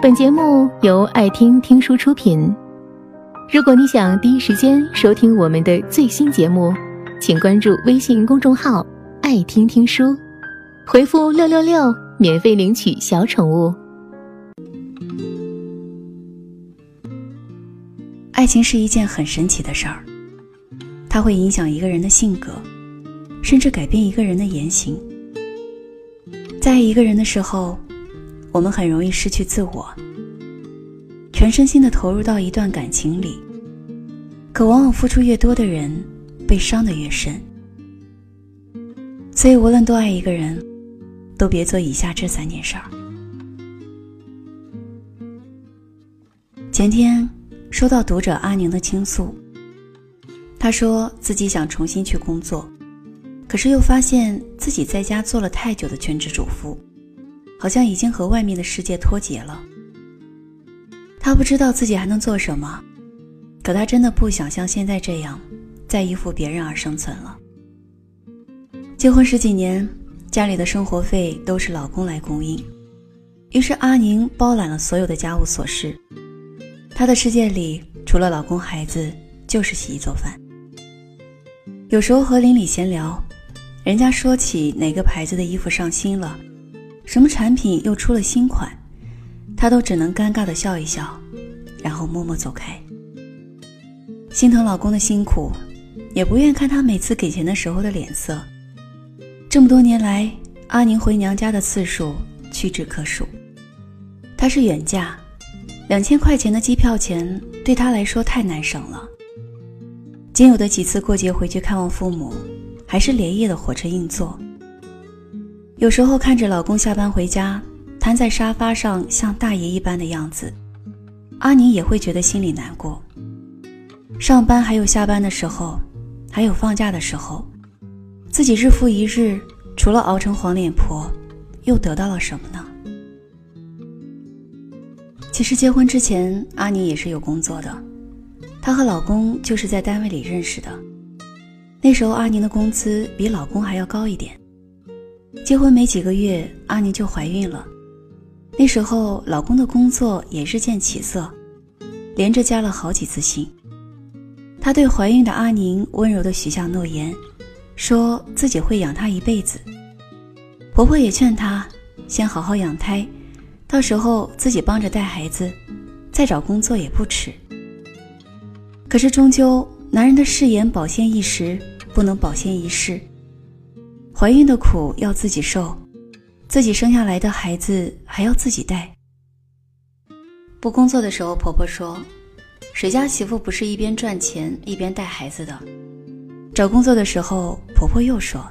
本节目由爱听听书出品。如果你想第一时间收听我们的最新节目，请关注微信公众号“爱听听书”，回复“六六六”免费领取小宠物。爱情是一件很神奇的事儿，它会影响一个人的性格，甚至改变一个人的言行。在一个人的时候。我们很容易失去自我，全身心的投入到一段感情里。可往往付出越多的人，被伤的越深。所以，无论多爱一个人，都别做以下这三件事儿。前天收到读者阿宁的倾诉，他说自己想重新去工作，可是又发现自己在家做了太久的全职主妇。好像已经和外面的世界脱节了。他不知道自己还能做什么，可他真的不想像现在这样，再依附别人而生存了。结婚十几年，家里的生活费都是老公来供应，于是阿宁包揽了所有的家务琐事。她的世界里，除了老公、孩子，就是洗衣做饭。有时候和邻里闲聊，人家说起哪个牌子的衣服上新了。什么产品又出了新款，她都只能尴尬的笑一笑，然后默默走开。心疼老公的辛苦，也不愿看他每次给钱的时候的脸色。这么多年来，阿宁回娘家的次数屈指可数。她是远嫁，两千块钱的机票钱对她来说太难省了。仅有的几次过节回去看望父母，还是连夜的火车硬座。有时候看着老公下班回家，瘫在沙发上像大爷一般的样子，阿宁也会觉得心里难过。上班还有下班的时候，还有放假的时候，自己日复一日，除了熬成黄脸婆，又得到了什么呢？其实结婚之前，阿宁也是有工作的，她和老公就是在单位里认识的。那时候阿宁的工资比老公还要高一点。结婚没几个月，阿宁就怀孕了。那时候，老公的工作也日渐起色，连着加了好几次薪。他对怀孕的阿宁温柔地许下诺言，说自己会养她一辈子。婆婆也劝她先好好养胎，到时候自己帮着带孩子，再找工作也不迟。可是，终究男人的誓言保鲜一时，不能保鲜一世。怀孕的苦要自己受，自己生下来的孩子还要自己带。不工作的时候，婆婆说：“谁家媳妇不是一边赚钱一边带孩子的？”找工作的时候，婆婆又说：“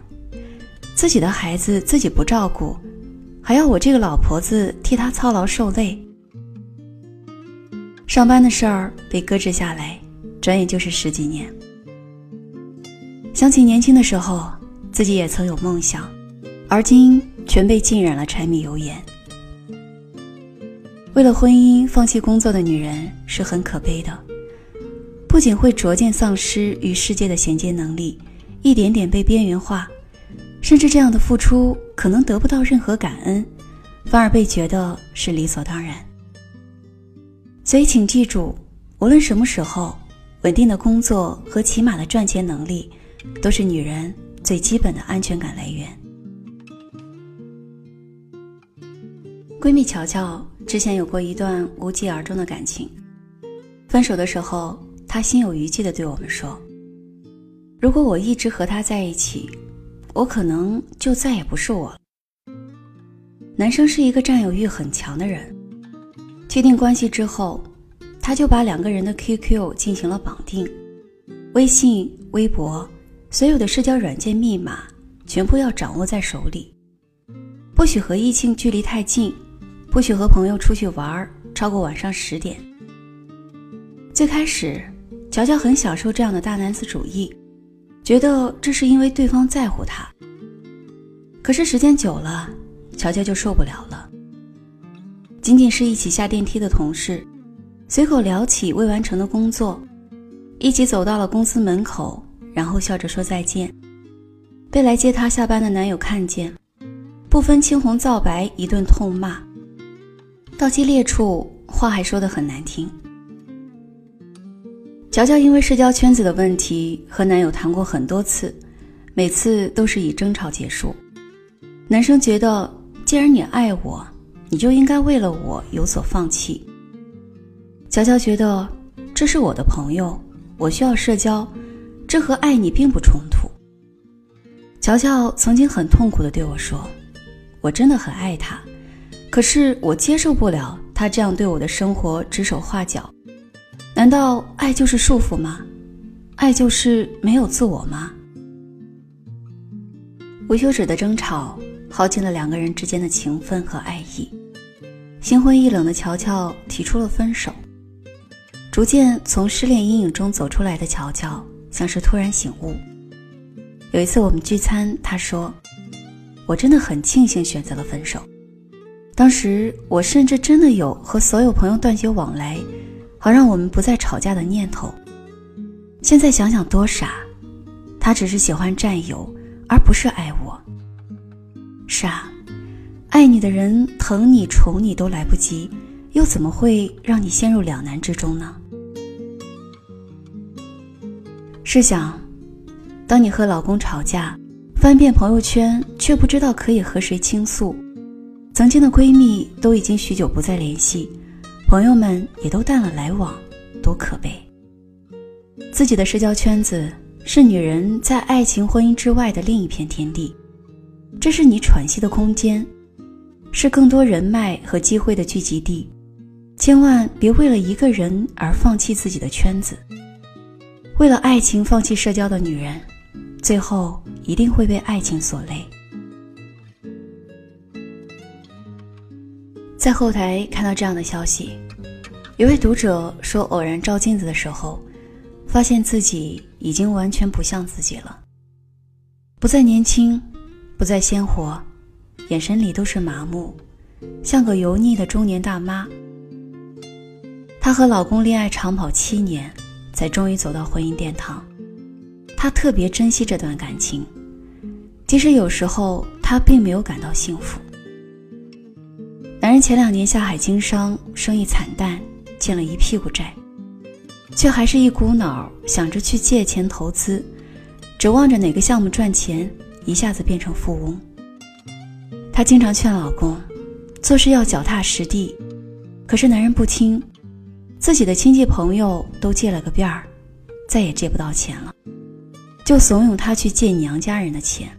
自己的孩子自己不照顾，还要我这个老婆子替她操劳受累。”上班的事儿被搁置下来，转眼就是十几年。想起年轻的时候。自己也曾有梦想，而今全被浸染了柴米油盐。为了婚姻放弃工作的女人是很可悲的，不仅会逐渐丧失与世界的衔接能力，一点点被边缘化，甚至这样的付出可能得不到任何感恩，反而被觉得是理所当然。所以，请记住，无论什么时候，稳定的工作和起码的赚钱能力，都是女人。最基本的安全感来源。闺蜜乔乔之前有过一段无疾而终的感情，分手的时候，她心有余悸的对我们说：“如果我一直和他在一起，我可能就再也不是我了。”男生是一个占有欲很强的人，确定关系之后，他就把两个人的 QQ 进行了绑定，微信、微博。所有的社交软件密码全部要掌握在手里，不许和异性距离太近，不许和朋友出去玩超过晚上十点。最开始，乔乔很享受这样的大男子主义，觉得这是因为对方在乎他。可是时间久了，乔乔就受不了了。仅仅是一起下电梯的同事，随口聊起未完成的工作，一起走到了公司门口。然后笑着说再见，被来接她下班的男友看见，不分青红皂白一顿痛骂。到激烈处，话还说得很难听。乔乔因为社交圈子的问题和男友谈过很多次，每次都是以争吵结束。男生觉得，既然你爱我，你就应该为了我有所放弃。乔乔觉得，这是我的朋友，我需要社交，这和爱你并不冲突。乔乔曾经很痛苦地对我说：“我真的很爱他，可是我接受不了他这样对我的生活指手画脚。难道爱就是束缚吗？爱就是没有自我吗？”无休止的争吵。耗尽了两个人之间的情分和爱意，心灰意冷的乔乔提出了分手。逐渐从失恋阴影中走出来的乔乔，像是突然醒悟。有一次我们聚餐，他说：“我真的很庆幸选择了分手。当时我甚至真的有和所有朋友断绝往来，好让我们不再吵架的念头。现在想想多傻，他只是喜欢占有，而不是爱我。”是啊，爱你的人疼你宠你都来不及，又怎么会让你陷入两难之中呢？试想，当你和老公吵架，翻遍朋友圈却不知道可以和谁倾诉，曾经的闺蜜都已经许久不再联系，朋友们也都淡了来往，多可悲！自己的社交圈子是女人在爱情婚姻之外的另一片天地。这是你喘息的空间，是更多人脉和机会的聚集地。千万别为了一个人而放弃自己的圈子。为了爱情放弃社交的女人，最后一定会被爱情所累。在后台看到这样的消息，有位读者说，偶然照镜子的时候，发现自己已经完全不像自己了，不再年轻。不再鲜活，眼神里都是麻木，像个油腻的中年大妈。她和老公恋爱长跑七年，才终于走到婚姻殿堂。她特别珍惜这段感情，即使有时候她并没有感到幸福。男人前两年下海经商，生意惨淡，欠了一屁股债，却还是一股脑想着去借钱投资，指望着哪个项目赚钱。一下子变成富翁。她经常劝老公，做事要脚踏实地，可是男人不听，自己的亲戚朋友都借了个遍儿，再也借不到钱了，就怂恿他去借娘家人的钱。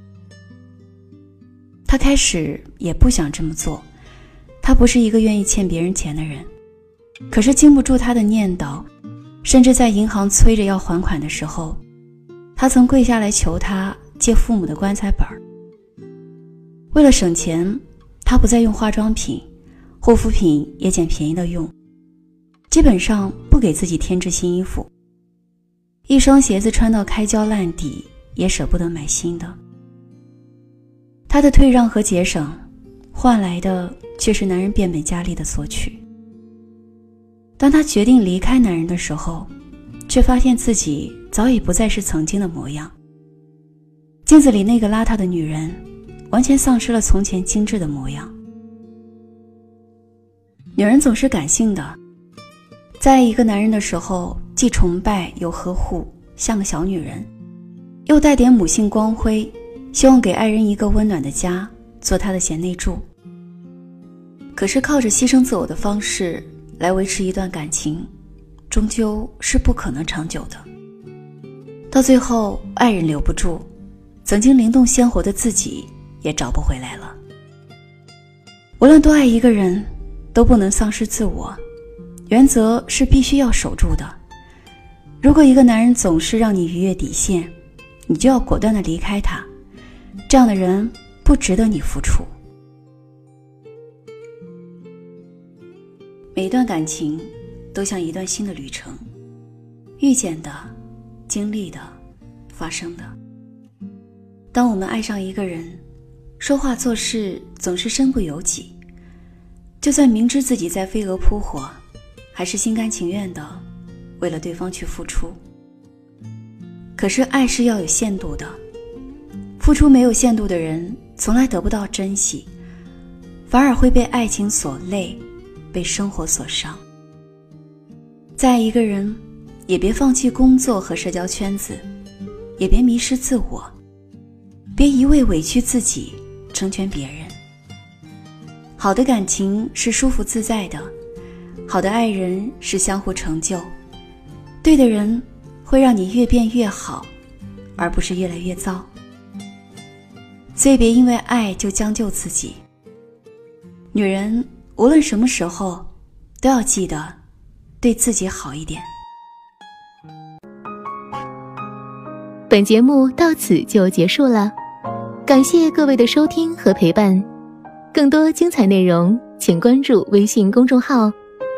他开始也不想这么做，他不是一个愿意欠别人钱的人，可是经不住他的念叨，甚至在银行催着要还款的时候，他曾跪下来求他。借父母的棺材本儿。为了省钱，他不再用化妆品，护肤品也捡便宜的用，基本上不给自己添置新衣服。一双鞋子穿到开胶烂底，也舍不得买新的。她的退让和节省，换来的却是男人变本加厉的索取。当她决定离开男人的时候，却发现自己早已不再是曾经的模样。镜子里那个邋遢的女人，完全丧失了从前精致的模样。女人总是感性的，在一个男人的时候，既崇拜又呵护，像个小女人，又带点母性光辉，希望给爱人一个温暖的家，做他的贤内助。可是靠着牺牲自我的方式来维持一段感情，终究是不可能长久的。到最后，爱人留不住。曾经灵动鲜活的自己也找不回来了。无论多爱一个人，都不能丧失自我，原则是必须要守住的。如果一个男人总是让你逾越底线，你就要果断的离开他。这样的人不值得你付出。每一段感情都像一段新的旅程，遇见的、经历的、发生的。当我们爱上一个人，说话做事总是身不由己，就算明知自己在飞蛾扑火，还是心甘情愿的为了对方去付出。可是爱是要有限度的，付出没有限度的人，从来得不到珍惜，反而会被爱情所累，被生活所伤。再爱一个人，也别放弃工作和社交圈子，也别迷失自我，别一味委屈自己成全别人。好的感情是舒服自在的，好的爱人是相互成就，对的人会让你越变越好，而不是越来越糟。所以别因为爱就将就自己。女人无论什么时候，都要记得对自己好一点。本节目到此就结束了，感谢各位的收听和陪伴。更多精彩内容，请关注微信公众号“